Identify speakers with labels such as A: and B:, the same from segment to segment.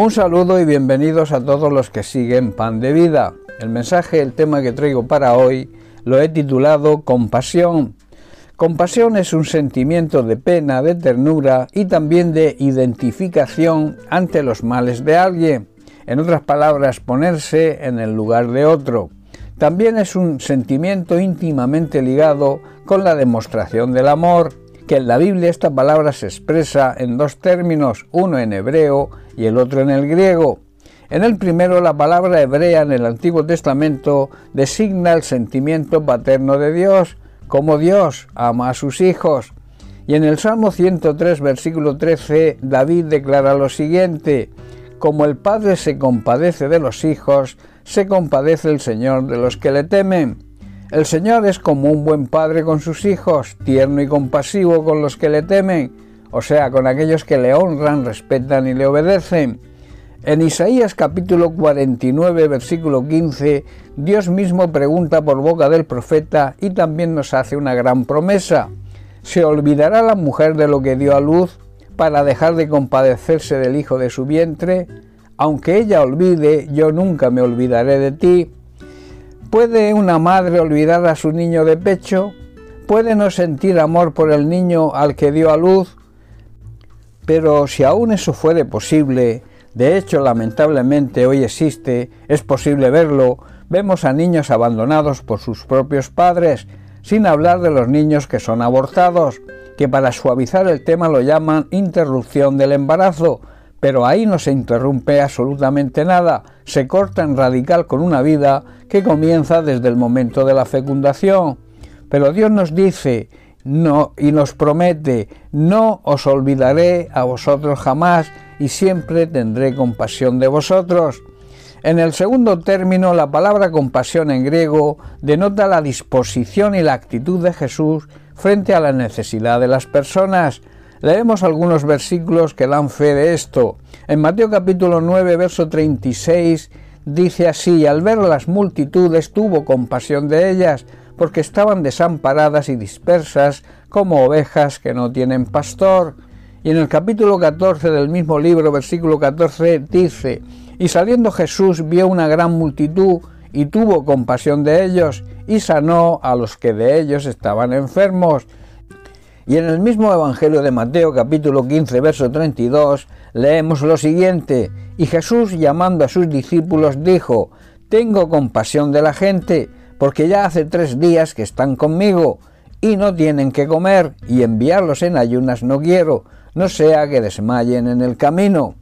A: Un saludo y bienvenidos a todos los que siguen Pan de Vida. El mensaje, el tema que traigo para hoy, lo he titulado Compasión. Compasión es un sentimiento de pena, de ternura y también de identificación ante los males de alguien. En otras palabras, ponerse en el lugar de otro. También es un sentimiento íntimamente ligado con la demostración del amor, que en la Biblia esta palabra se expresa en dos términos, uno en hebreo y el otro en el griego. En el primero, la palabra hebrea en el Antiguo Testamento designa el sentimiento paterno de Dios, como Dios ama a sus hijos. Y en el Salmo 103, versículo 13, David declara lo siguiente, como el Padre se compadece de los hijos, se compadece el Señor de los que le temen. El Señor es como un buen padre con sus hijos, tierno y compasivo con los que le temen, o sea, con aquellos que le honran, respetan y le obedecen. En Isaías capítulo 49, versículo 15, Dios mismo pregunta por boca del profeta y también nos hace una gran promesa. ¿Se olvidará la mujer de lo que dio a luz para dejar de compadecerse del hijo de su vientre? Aunque ella olvide, yo nunca me olvidaré de ti. ¿Puede una madre olvidar a su niño de pecho? ¿Puede no sentir amor por el niño al que dio a luz? Pero si aún eso fuere posible, de hecho lamentablemente hoy existe, es posible verlo, vemos a niños abandonados por sus propios padres, sin hablar de los niños que son abortados, que para suavizar el tema lo llaman interrupción del embarazo, pero ahí no se interrumpe absolutamente nada, se corta en radical con una vida que comienza desde el momento de la fecundación. Pero Dios nos dice no y nos promete, no os olvidaré a vosotros jamás y siempre tendré compasión de vosotros. En el segundo término, la palabra compasión en griego denota la disposición y la actitud de Jesús frente a la necesidad de las personas, Leemos algunos versículos que dan fe de esto. En Mateo capítulo 9, verso 36, dice así, al ver las multitudes tuvo compasión de ellas, porque estaban desamparadas y dispersas como ovejas que no tienen pastor. Y en el capítulo 14 del mismo libro, versículo 14, dice, y saliendo Jesús vio una gran multitud y tuvo compasión de ellos y sanó a los que de ellos estaban enfermos y en el mismo Evangelio de Mateo capítulo 15 verso 32 leemos lo siguiente, y Jesús llamando a sus discípulos dijo, Tengo compasión de la gente, porque ya hace tres días que están conmigo, y no tienen que comer, y enviarlos en ayunas no quiero, no sea que desmayen en el camino.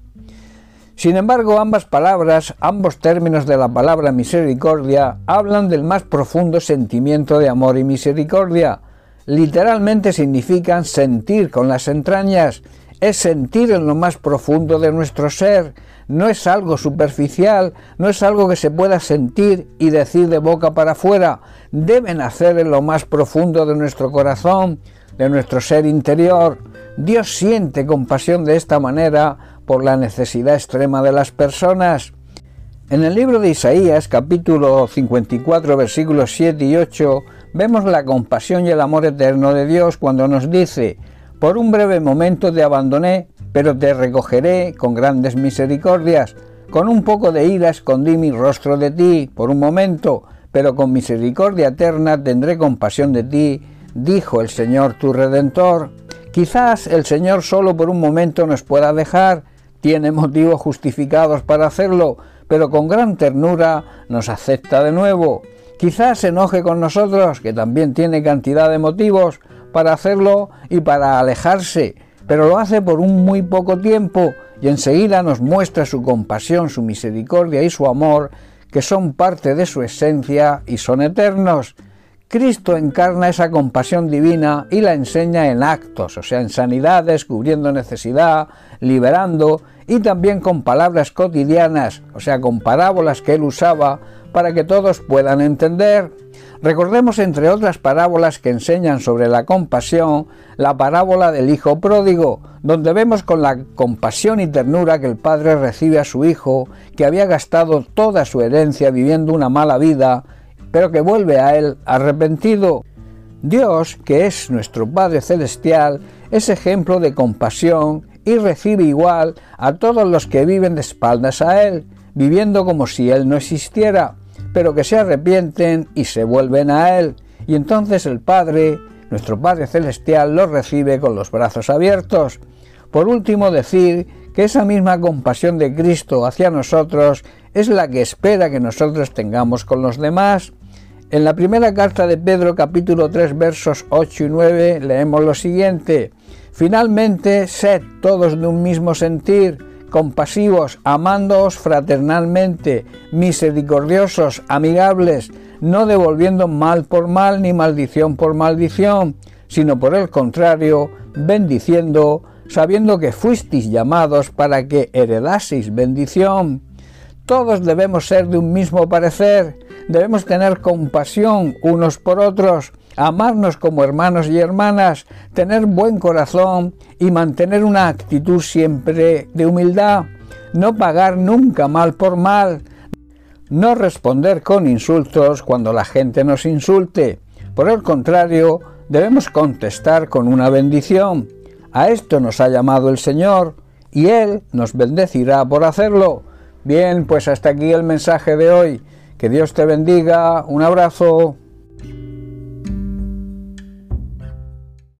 A: Sin embargo, ambas palabras, ambos términos de la palabra misericordia, hablan del más profundo sentimiento de amor y misericordia, literalmente significan sentir con las entrañas, es sentir en lo más profundo de nuestro ser, no es algo superficial, no es algo que se pueda sentir y decir de boca para afuera, debe nacer en lo más profundo de nuestro corazón, de nuestro ser interior. Dios siente compasión de esta manera por la necesidad extrema de las personas. En el libro de Isaías, capítulo 54, versículos 7 y 8, vemos la compasión y el amor eterno de Dios cuando nos dice, por un breve momento te abandoné, pero te recogeré con grandes misericordias. Con un poco de ira escondí mi rostro de ti por un momento, pero con misericordia eterna tendré compasión de ti, dijo el Señor tu Redentor. Quizás el Señor solo por un momento nos pueda dejar, tiene motivos justificados para hacerlo, pero con gran ternura nos acepta de nuevo. Quizás se enoje con nosotros, que también tiene cantidad de motivos para hacerlo y para alejarse, pero lo hace por un muy poco tiempo y enseguida nos muestra su compasión, su misericordia y su amor, que son parte de su esencia y son eternos. Cristo encarna esa compasión divina y la enseña en actos, o sea, en sanidades, cubriendo necesidad, liberando y también con palabras cotidianas, o sea, con parábolas que él usaba para que todos puedan entender. Recordemos, entre otras parábolas que enseñan sobre la compasión, la parábola del Hijo Pródigo, donde vemos con la compasión y ternura que el Padre recibe a su Hijo, que había gastado toda su herencia viviendo una mala vida, pero que vuelve a Él arrepentido. Dios, que es nuestro Padre Celestial, es ejemplo de compasión y recibe igual a todos los que viven de espaldas a Él, viviendo como si Él no existiera, pero que se arrepienten y se vuelven a Él. Y entonces el Padre, nuestro Padre Celestial, los recibe con los brazos abiertos. Por último, decir que esa misma compasión de Cristo hacia nosotros es la que espera que nosotros tengamos con los demás. En la primera carta de Pedro capítulo 3 versos 8 y 9 leemos lo siguiente. Finalmente, sed todos de un mismo sentir, compasivos, amándoos fraternalmente, misericordiosos, amigables, no devolviendo mal por mal ni maldición por maldición, sino por el contrario, bendiciendo, sabiendo que fuisteis llamados para que heredaseis bendición. Todos debemos ser de un mismo parecer, debemos tener compasión unos por otros, amarnos como hermanos y hermanas, tener buen corazón y mantener una actitud siempre de humildad, no pagar nunca mal por mal, no responder con insultos cuando la gente nos insulte. Por el contrario, debemos contestar con una bendición. A esto nos ha llamado el Señor y Él nos bendecirá por hacerlo. Bien, pues hasta aquí el mensaje de hoy. Que Dios te bendiga. Un abrazo.